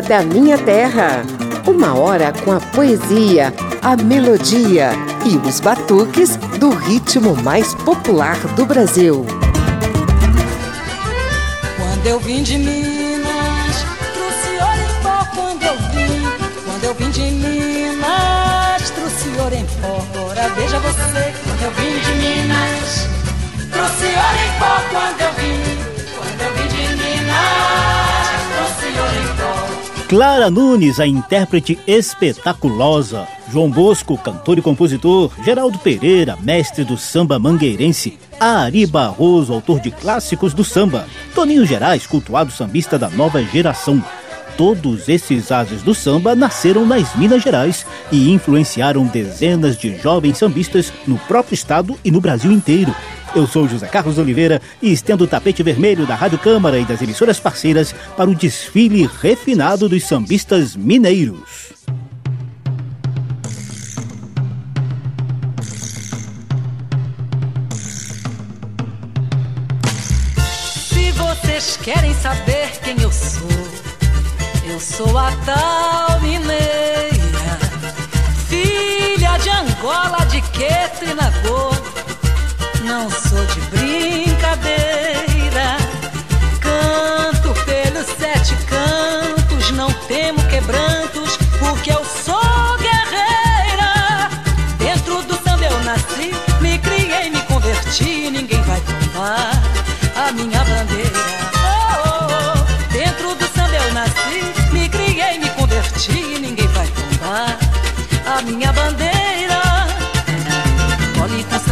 Da Minha Terra. Uma hora com a poesia, a melodia e os batuques do ritmo mais popular do Brasil. Quando eu vim de Minas, trouxe ouro em pó quando eu vim. Quando eu vim de Minas, trouxe ouro em pó. Ora, veja você, quando eu vim de Minas, trouxe ouro em pó quando eu vim. Clara Nunes, a intérprete espetaculosa. João Bosco, cantor e compositor. Geraldo Pereira, mestre do samba mangueirense. Ari Barroso, autor de clássicos do samba. Toninho Gerais, cultuado sambista da nova geração. Todos esses ases do samba nasceram nas Minas Gerais e influenciaram dezenas de jovens sambistas no próprio estado e no Brasil inteiro. Eu sou José Carlos Oliveira e estendo o tapete vermelho da Rádio Câmara e das emissoras parceiras para o desfile refinado dos sambistas mineiros. Se vocês querem saber quem eu sou, eu sou a tal mineira, filha de Angola, de Queto e. Não sou de brincadeira, canto pelos sete cantos, não temo quebrantos, porque eu sou guerreira. Dentro do samba eu nasci, me criei, me converti, ninguém vai tombar a minha bandeira. Oh, oh, oh. Dentro do samba eu nasci, me criei, me converti, ninguém vai tombar a minha bandeira.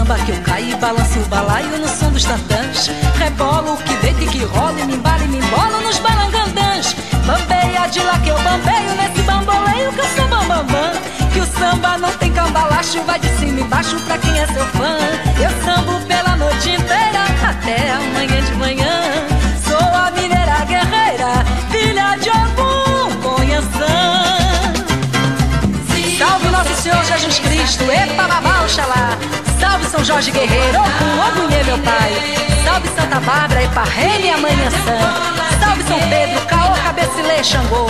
Samba que eu caí, balanço o balaio no som dos tantãs. Rebolo o que deita e que rola, e me embala e me embolo nos balangandãs. Bambeia de lá que eu bambeio, nesse bamboleio que eu sou bambambam. Que o samba não tem cambalacho, vai de cima e embaixo pra quem é seu fã. Eu sambo pela noite inteira, até amanhã de manhã. Sou a mineira guerreira, filha de algum conheção. Salve Nosso Senhor Jesus Cristo, epa babá, oxalá. Salve São Jorge Guerreiro, Ogum, Ogunhê, meu pai. Salve Santa Bárbara, epa rei, minha mãe Ançã. Salve São Pedro, Caô, Cabecilê, Xangô.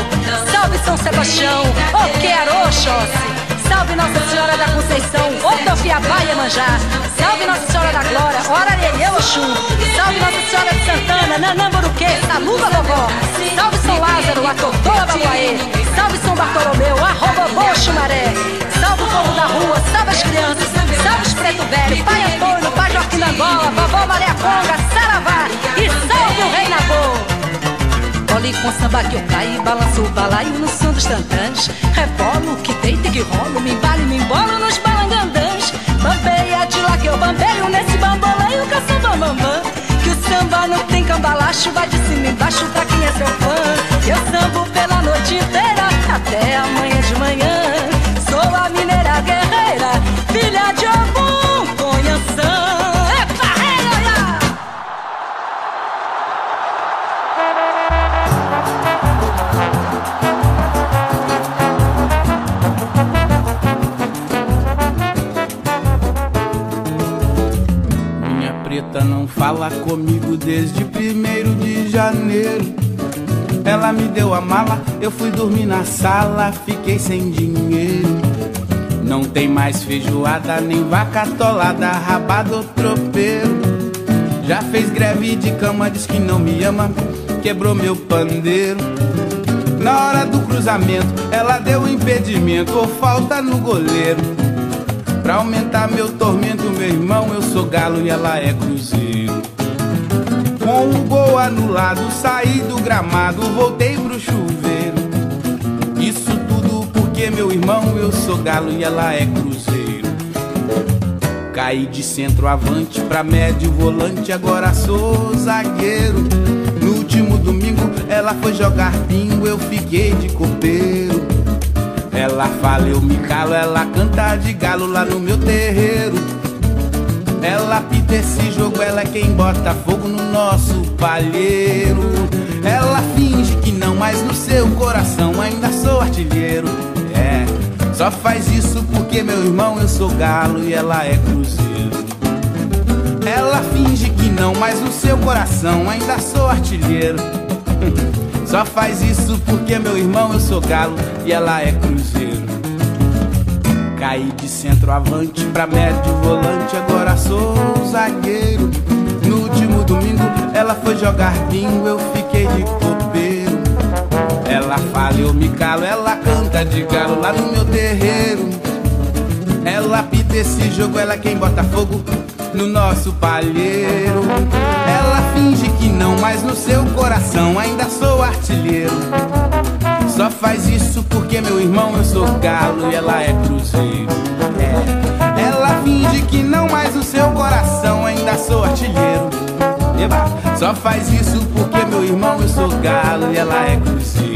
Salve São Sebastião, Oquearô, Oxóssi. Salve Nossa Senhora da Conceição, Otofiabá, Iemanjá. Salve Nossa Senhora da Glória, Orarelê, Oxum. Salve Nossa Senhora de Santana, Nanamburuquê, Saluba, Vovó. Salve São Lázaro, Atotoa, Babuaê. Salve São Bartolomeu, Arrobobô, Xumaré. Salve o povo da rua, salve as crianças, os preto velho, Pai Antônio, Pai Joaquim da Angola, Vovó Maria Conga, Saravá e salve o Rei Nagô. Olhe com samba que eu caio, balanço o balaio no som dos tantãs. Rebolo que deita que rolo, me embalo e me embolo nos balangandãs. Bambeia de lá que eu bambeio, nesse bamboleio eu sou bambambam. Que o samba não tem cambalacho, vai de cima embaixo pra quem é seu fã. Eu sambo pela noite inteira, até amanhã de manhã. Sou a mineira guerreira, filha de algum olha! Minha preta não fala comigo desde primeiro de janeiro. Ela me deu a mala, eu fui dormir na sala, fiquei sem dinheiro. Não tem mais feijoada, nem vaca atolada, rabado tropeiro. Já fez greve de cama, diz que não me ama, quebrou meu pandeiro. Na hora do cruzamento, ela deu impedimento ou falta no goleiro. Pra aumentar meu tormento, meu irmão, eu sou galo e ela é cruzeiro. Com o gol anulado, saí do gramado, voltei meu irmão, eu sou galo e ela é cruzeiro. Caí de centroavante pra médio volante, agora sou zagueiro. No último domingo, ela foi jogar bingo, eu fiquei de copeiro. Ela fala, eu me calo, ela canta de galo lá no meu terreiro. Ela pita esse jogo, ela é quem bota fogo no nosso palheiro. Ela finge que não, mas no seu coração ainda sou artilheiro. É, só faz isso porque, meu irmão, eu sou galo e ela é cruzeiro. Ela finge que não, mas no seu coração ainda sou artilheiro. Só faz isso porque meu irmão eu sou galo e ela é cruzeiro. Caí de centroavante pra médio volante, agora sou zagueiro. No último domingo ela foi jogar bingo, eu fiquei de copeiro. Ela fala, eu me calo, ela canta de galo lá no meu terreiro. Ela pita esse jogo, ela quem bota fogo no nosso palheiro. Ela finge que não, mas no seu coração ainda sou artilheiro. Só faz isso porque meu irmão eu sou galo e ela é cruzeiro. É. Ela finge que não, mas no seu coração ainda sou artilheiro. Eba. Só faz isso porque meu irmão eu sou galo e ela é cruzeiro.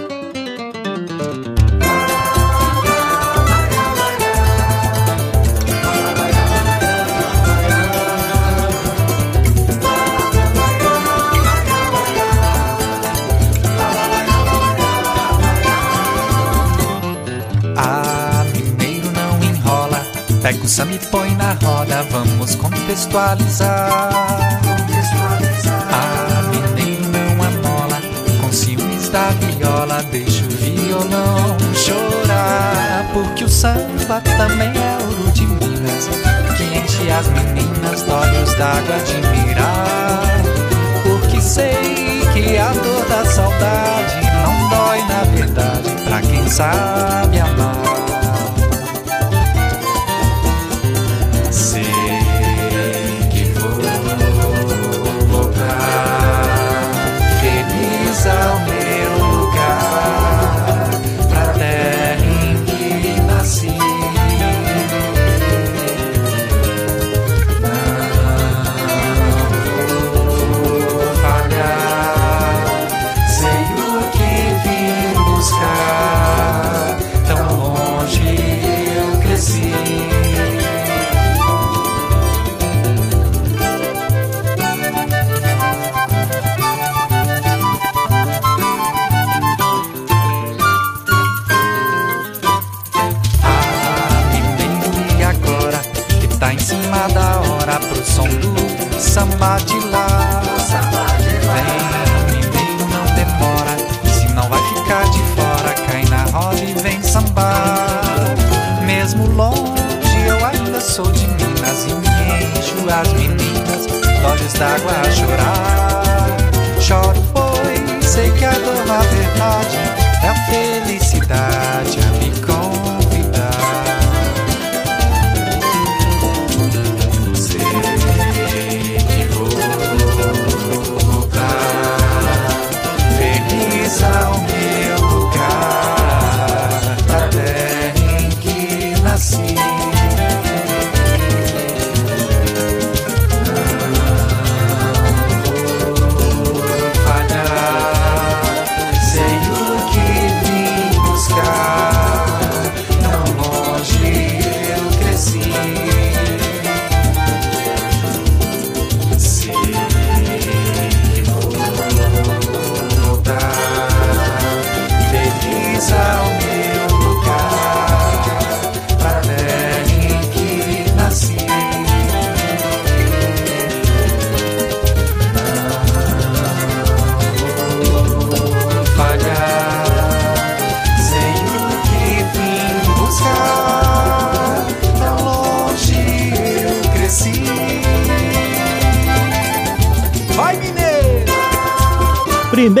Samba e põe na roda, vamos contextualizar. Ah, mineiro não amola, com ciúmes da viola, deixa o violão chorar. Porque o samba também é ouro de Minas, que enche as meninas olhos d'água de mirar. Porque sei que a dor da saudade não dói na verdade, pra quem sabe amar. D'água a chorar.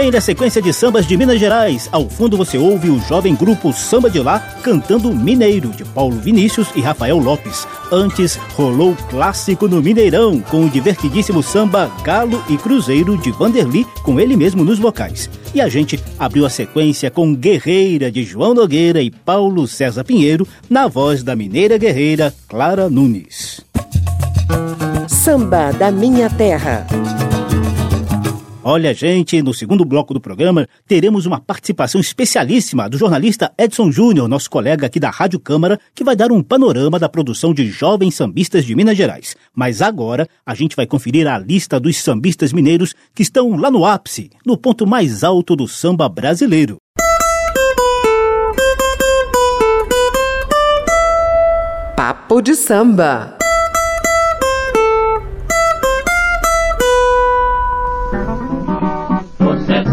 Primeira sequência de sambas de Minas Gerais. Ao fundo você ouve o jovem grupo Samba de Lá cantando Mineiro, de Paulo Vinícius e Rafael Lopes. Antes, rolou clássico no Mineirão, com o divertidíssimo samba Galo e Cruzeiro de Vanderly, com ele mesmo nos vocais. E a gente abriu a sequência com Guerreira, de João Nogueira e Paulo César Pinheiro, na voz da mineira guerreira Clara Nunes. Samba da Minha Terra. Olha, gente, no segundo bloco do programa teremos uma participação especialíssima do jornalista Edson Júnior, nosso colega aqui da Rádio Câmara, que vai dar um panorama da produção de jovens sambistas de Minas Gerais. Mas agora a gente vai conferir a lista dos sambistas mineiros que estão lá no ápice, no ponto mais alto do samba brasileiro. Papo de samba.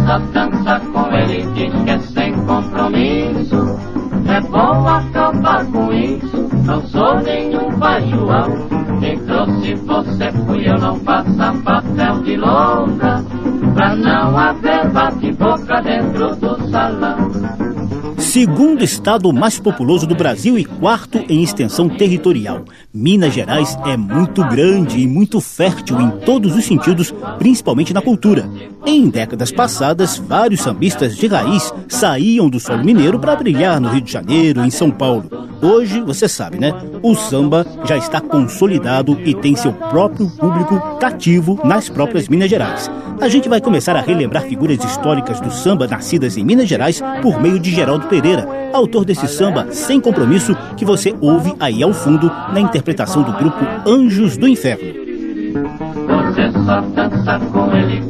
Você dança com ele, diz que é sem compromisso. É bom acabar com isso, não sou nenhum bajuão. Quem trouxe você fui eu, não faça papel de longa. Pra não haver bate-boca dentro do salão segundo estado mais populoso do Brasil e quarto em extensão territorial. Minas Gerais é muito grande e muito fértil em todos os sentidos, principalmente na cultura. Em décadas passadas, vários sambistas de raiz saíam do solo mineiro para brilhar no Rio de Janeiro, em São Paulo. Hoje, você sabe, né? O samba já está consolidado e tem seu próprio público cativo nas próprias Minas Gerais. A gente vai começar a relembrar figuras históricas do samba nascidas em Minas Gerais por meio de Geraldo Pereira, autor desse samba Sem Compromisso que você ouve aí ao fundo na interpretação do grupo Anjos do Inferno. Você só dança com ele,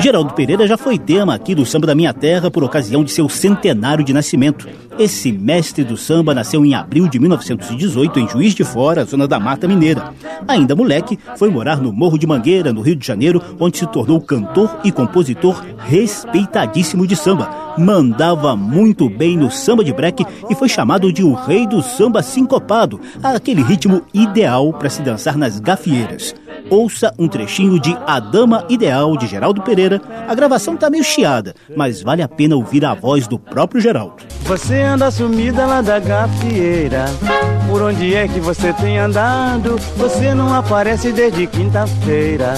Geraldo Pereira já foi tema aqui do Samba da Minha Terra por ocasião de seu centenário de nascimento. Esse mestre do samba nasceu em abril de 1918 em Juiz de Fora, zona da Mata Mineira. Ainda moleque, foi morar no Morro de Mangueira, no Rio de Janeiro, onde se tornou cantor e compositor respeitadíssimo de samba. Mandava muito bem no samba de break e foi chamado de o rei do samba sincopado, aquele ritmo ideal para se dançar nas gafieiras ouça um trechinho de A Dama Ideal de Geraldo Pereira. A gravação tá meio chiada, mas vale a pena ouvir a voz do próprio Geraldo. Você anda sumida lá da gafieira. Por onde é que você tem andado? Você não aparece desde quinta-feira.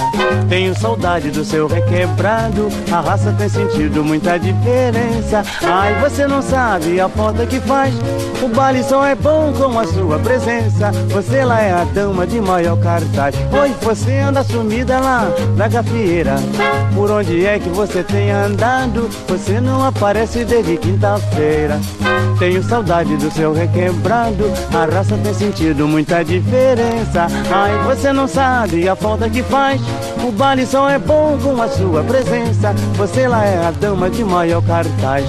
Tenho saudade do seu requebrado. A raça tem sentido muita diferença. Ai, você não sabe a falta que faz. O baile só é bom com a sua presença. Você lá é a dama de maior cartaz. Oi, você anda sumida lá na gafieira. Por onde é que você tem andado? Você não aparece desde quinta-feira. Tenho saudade do seu requebrado. A raça tem sentido muita diferença. Ai, você não sabe a falta que faz. O baile só é bom com a sua presença. Você lá é a dama de maior cartaz.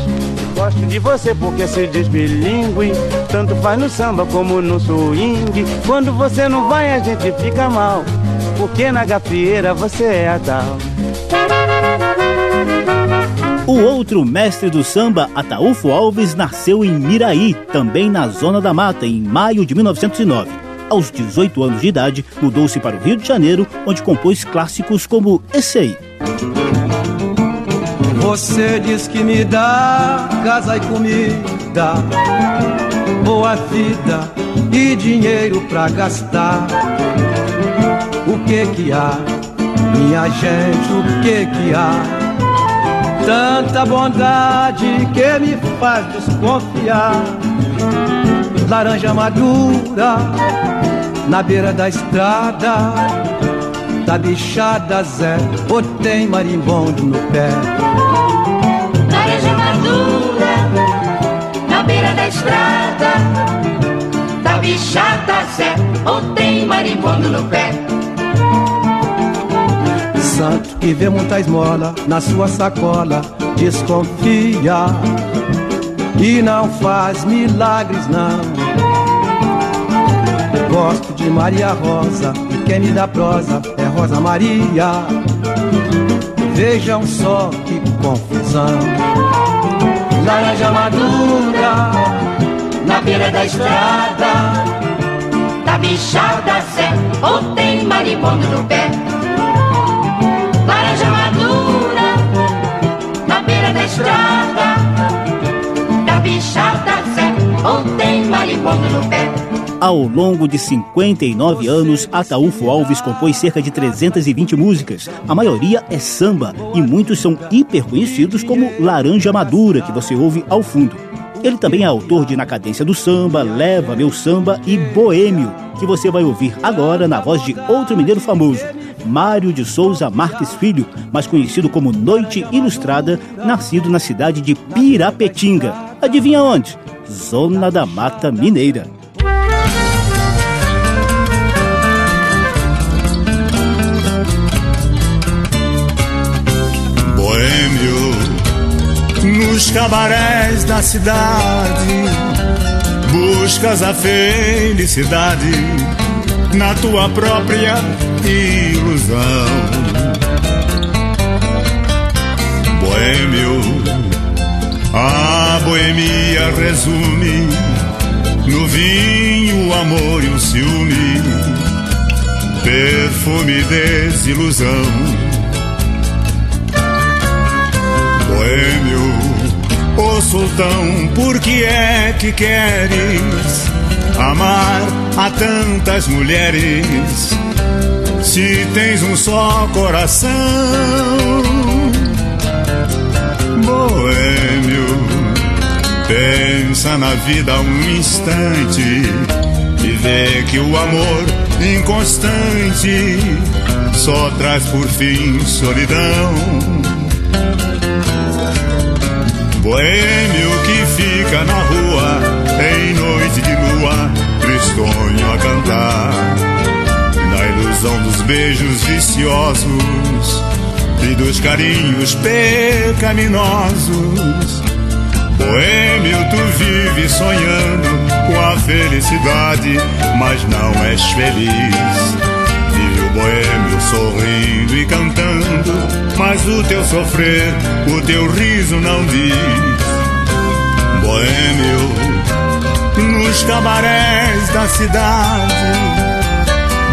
Gosto de você porque se diz bilíngue. Tanto faz no samba como no swing. Quando você não vai, a gente fica mal. Porque na gafieira você é a tal. O outro mestre do samba, Ataúfo Alves, nasceu em Miraí, também na Zona da Mata, em maio de 1909. Aos 18 anos de idade, mudou-se para o Rio de Janeiro, onde compôs clássicos como esse aí. Você diz que me dá casa e comida, boa vida e dinheiro pra gastar. O que que há, minha gente, o que que há? Tanta bondade que me faz desconfiar. Laranja madura na beira da estrada. Tá bichada Zé, ou tem marimbondo no pé? Laranja madura na beira da estrada. Tá bichada Zé, ou tem marimbondo no pé? Santo que vê muita esmola na sua sacola, desconfia e não faz milagres não. Gosto de Maria Rosa e quem me dá prosa é Rosa Maria. Vejam só que confusão. Laranja madura na beira da estrada, tá bichada Zé, ou tem marimbondo no pé? Marimbondo no pé. Ao longo de 59 anos, Ataúfo Alves compôs cerca de 320 músicas. A maioria é samba e muitos são hiper conhecidos como Laranja Madura, que você ouve ao fundo. Ele também é autor de Na Cadência do Samba, Leva Meu Samba e Boêmio, que você vai ouvir agora na voz de outro mineiro famoso, Mário de Souza Marques Filho, mais conhecido como Noite Ilustrada, nascido na cidade de Pirapetinga. Adivinha onde? Zona da Mata Mineira. Boêmio, nos cabarés da cidade, buscas a felicidade na tua própria ilusão. Boêmio, a boemia resume no vinho o amor e o ciúme, perfume e desilusão. Boêmio, o sultão, por que é que queres amar a tantas mulheres se tens um só coração? Boêmio, pensa na vida um instante e vê que o amor inconstante só traz por fim solidão. Boêmio que fica na rua em noite de lua, tristonho a cantar, na ilusão dos beijos viciosos e dos carinhos pecaminosos. Boêmio, tu vives sonhando com a felicidade, mas não és feliz. Vive o boêmio sorrindo e cantando, mas o teu sofrer, o teu riso não diz. Boêmio, nos cabarés da cidade,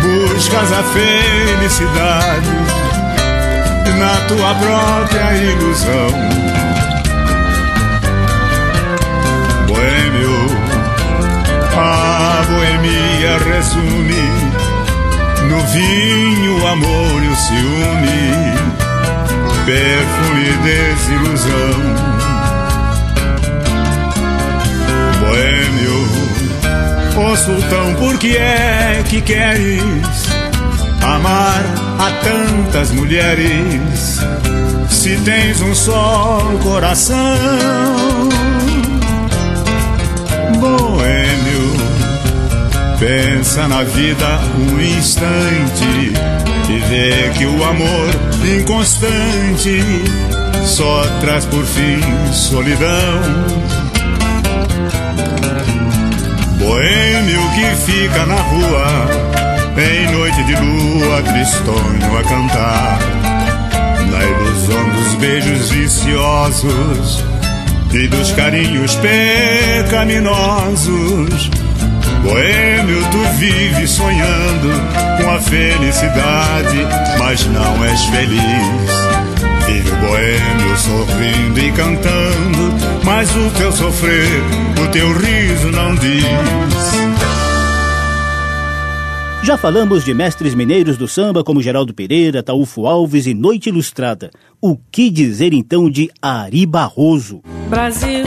buscas a felicidade na tua própria ilusão. Resume no vinho o amor e o ciúme, perfume e desilusão. Boêmio, ó sultão, por que é que queres amar a tantas mulheres se tens um só coração? Boêmio, pensa na vida um instante e vê que o amor inconstante só traz por fim solidão. Boêmio que fica na rua em noite de lua, tristonho a cantar, na ilusão dos beijos viciosos e dos carinhos pecaminosos. Boêmio, tu vives sonhando com a felicidade, mas não és feliz. Vive o boêmio sorrindo e cantando, mas o teu sofrer, o teu riso não diz. Já falamos de mestres mineiros do samba como Geraldo Pereira, Taúfo Alves e Noite Ilustrada. O que dizer então de Ari Barroso? Brasil,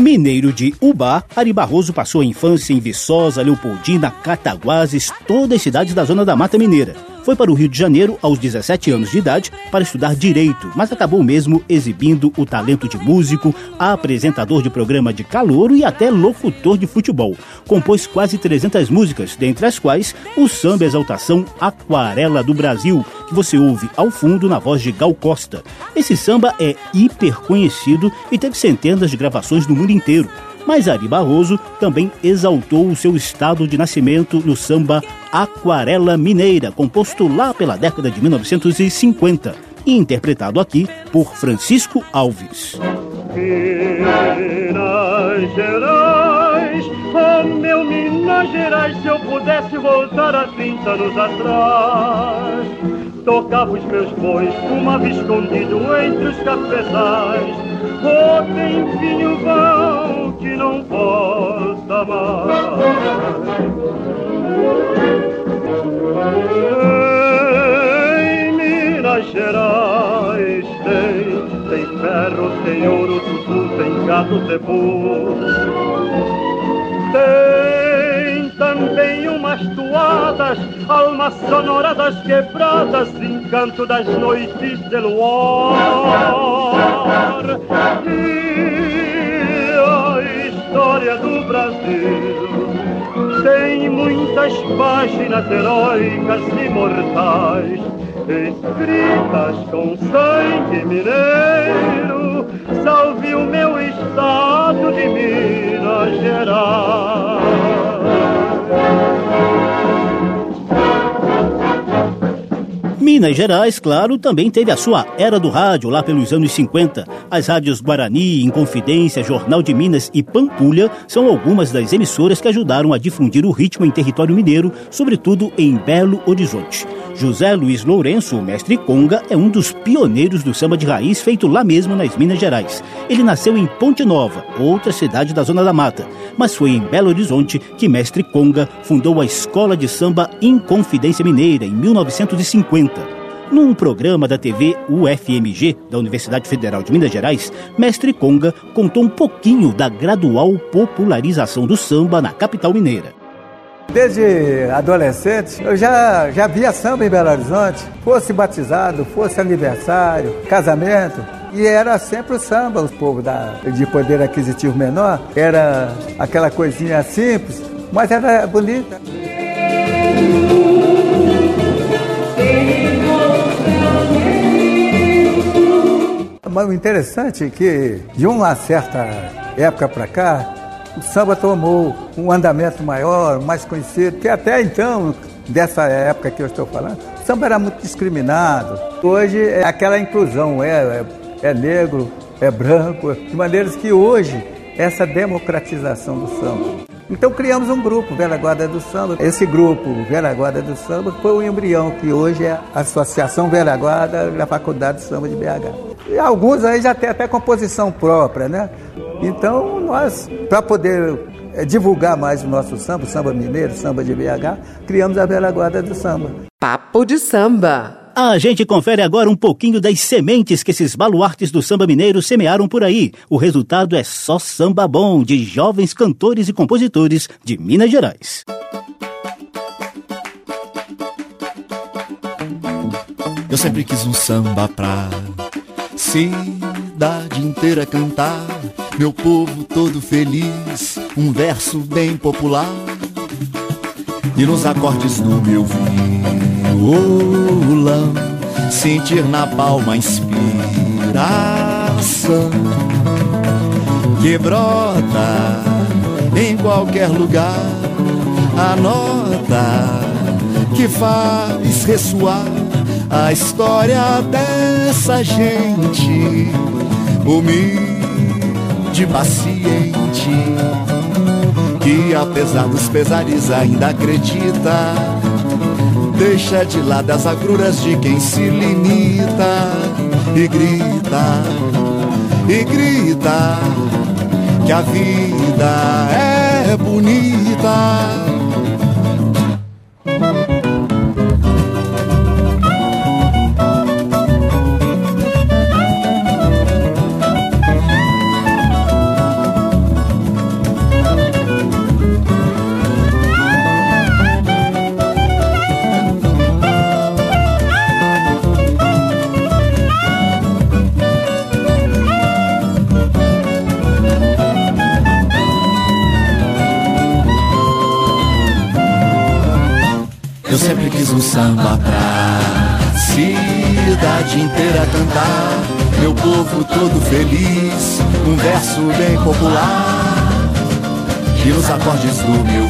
Mineiro de Ubá, Ari Barroso passou a infância em Viçosa, Leopoldina, Cataguases, todas as cidades da zona da Mata Mineira. Foi para o Rio de Janeiro aos 17 anos de idade para estudar direito, mas acabou mesmo exibindo o talento de músico, apresentador de programa de calouro e até locutor de futebol. Compôs quase 300 músicas, dentre as quais o samba exaltação Aquarela do Brasil, que você ouve ao fundo na voz de Gal Costa. Esse samba é hiper conhecido e teve centenas de gravações no mundo inteiro. Mas Ari Barroso também exaltou o seu estado de nascimento no samba Aquarela Mineira, composto lá pela década de 1950 e interpretado aqui por Francisco Alves. Minas Gerais, oh meu Minas Gerais, se eu pudesse voltar a 30 anos atrás tocava os meus bois, fumava escondido entre os cafezais. Oh, tem vinho vão que não possa mais. Em Minas Gerais tem, tem ferro, tem ouro, tudo, tem cebu. Tem almas sonoras das quebradas, encanto das noites de luar. E a história do Brasil tem muitas páginas heróicas e mortais, escritas com sangue mineiro. Salve o meu estado de Minas Minas Gerais, claro, também teve a sua era do rádio lá pelos anos 50. As rádios Guarani, Inconfidência, Jornal de Minas e Pampulha são algumas das emissoras que ajudaram a difundir o ritmo em território mineiro, sobretudo em Belo Horizonte. José Luiz Lourenço, o mestre Conga, é um dos pioneiros do samba de raiz feito lá mesmo nas Minas Gerais. Ele nasceu em Ponte Nova, outra cidade da Zona da Mata, mas foi em Belo Horizonte que mestre Conga fundou a Escola de Samba Inconfidência Mineira em 1950. Num programa da TV UFMG, da Universidade Federal de Minas Gerais, Mestre Conga contou um pouquinho da gradual popularização do samba na capital mineira. Desde adolescente, eu já, já via samba em Belo Horizonte, fosse batizado, fosse aniversário, casamento, e era sempre o samba, os povos da, de poder aquisitivo menor, era aquela coisinha simples, mas era bonita. Mas o interessante é que, de uma certa época para cá, o samba tomou um andamento maior, mais conhecido, que até então, dessa época que eu estou falando, o samba era muito discriminado. Hoje é aquela inclusão, é, é, é negro, é branco, de maneiras que hoje, essa democratização do samba. Então criamos um grupo, Velha Guarda do Samba. Esse grupo, Velha Guarda do Samba, foi o embrião que hoje é a Associação Velha Guarda da Faculdade de Samba de BH. E alguns aí já tem até composição própria, né? Então nós, para poder é, divulgar mais o nosso samba, o samba mineiro, o samba de BH, criamos a Velha Guarda do Samba. Papo de Samba. A gente confere agora um pouquinho das sementes que esses baluartes do samba mineiro semearam por aí. O resultado é só samba bom de jovens cantores e compositores de Minas Gerais. Eu sempre quis um samba pra cidade inteira cantar, meu povo todo feliz, um verso bem popular. E nos acordes do meu violão, sentir na palma a inspiração que brota em qualquer lugar, a nota que faz ressoar a história dessa gente humilde, paciente, que apesar dos pesares ainda acredita. Deixa de lado as agruras de quem se limita e grita, e grita que a vida é bonita. Um samba pra cidade inteira cantar. Meu povo todo feliz, um verso bem popular. E nos acordes do meu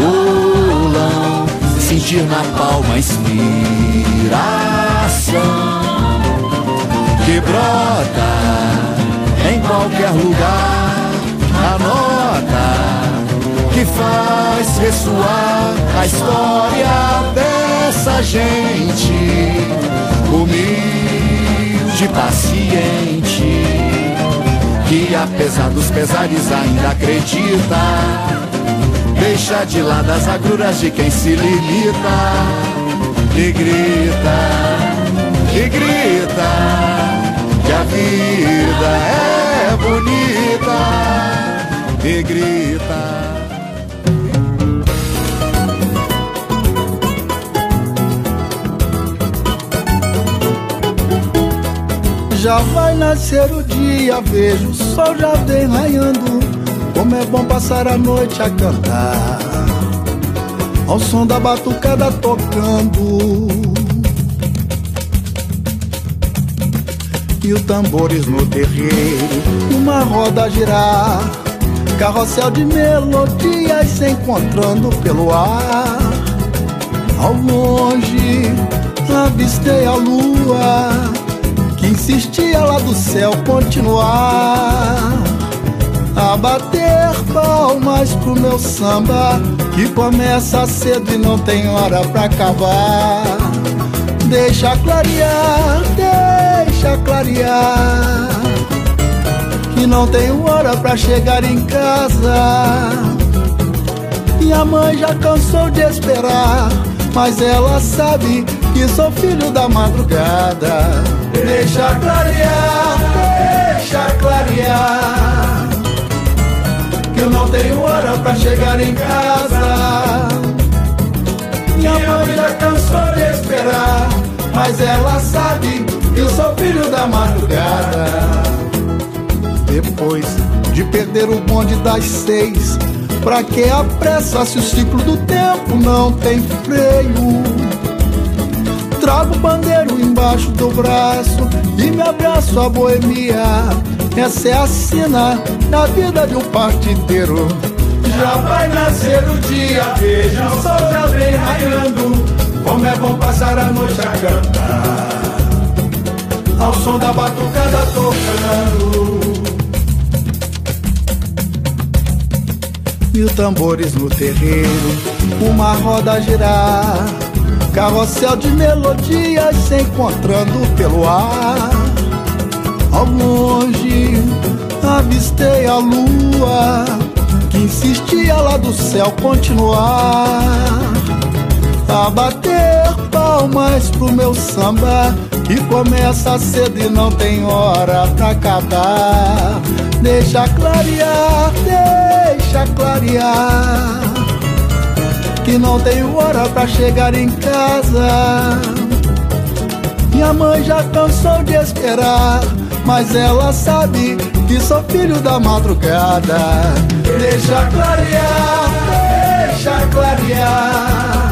violão, sentir na palma inspiração que brota em qualquer lugar. Que faz ressoar a história essa gente humilde, paciente, que apesar dos pesares ainda acredita. Deixa de lado as agruras de quem se limita e grita, e grita que a vida é bonita e grita. Já vai nascer o dia, vejo o sol já vem raiando. Como é bom passar a noite a cantar, ao som da batucada tocando. E os tambores no terreiro, uma roda a girar, carrossel de melodias se encontrando pelo ar. Ao longe, avistei a lua insistia lá do céu continuar a bater palmas pro meu samba que começa cedo e não tem hora pra acabar. Deixa clarear, deixa clarear que não tenho hora pra chegar em casa. Minha mãe já cansou de esperar, mas ela sabe que sou filho da madrugada. Deixa clarear, deixa clarear. Que eu não tenho hora pra chegar em casa. Minha mãe já cansou de esperar, mas ela sabe que eu sou filho da madrugada. Depois de perder o bonde das seis, pra que a pressa se o ciclo do tempo não tem freio? Trago o bandeiro embaixo do braço e me abraço a boemia. Essa é a sina da vida de um partideiro. Já vai nascer o dia, veja o sol já vem raiando. Como é bom passar a noite a cantar, ao som da batucada tocando. Mil tambores no terreiro, uma roda girar Carrossel de melodias se encontrando pelo ar. Ao longe avistei a lua que insistia lá do céu continuar a bater palmas pro meu samba que começa cedo e não tem hora pra acabar. Deixa clarear, deixa clarear que não tenho hora pra chegar em casa. Minha mãe já cansou de esperar, mas ela sabe que sou filho da madrugada. Deixa clarear, deixa clarear.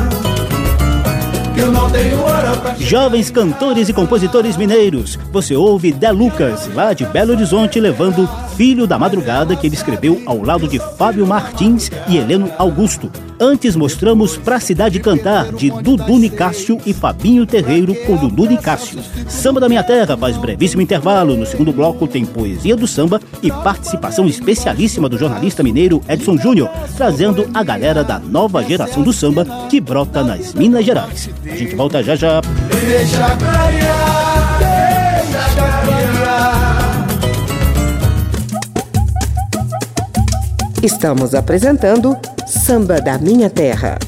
Eu não tenho hora pra Jovens cantores e compositores mineiros, você ouve De Lucas, lá de Belo Horizonte, levando Filho da Madrugada, que ele escreveu ao lado de Fábio Martins e Heleno Augusto. Antes mostramos Pra Cidade Cantar, de Dudu Nicásio e Fabinho Terreiro com Dudu Nicásio. Samba da Minha Terra faz brevíssimo intervalo. No segundo bloco tem poesia do samba e participação especialíssima do jornalista mineiro Edson Júnior, trazendo a galera da nova geração do samba que brota nas Minas Gerais. A gente volta já já. Deixa clarear, deixa clarear. Estamos apresentando Samba da Minha Terra.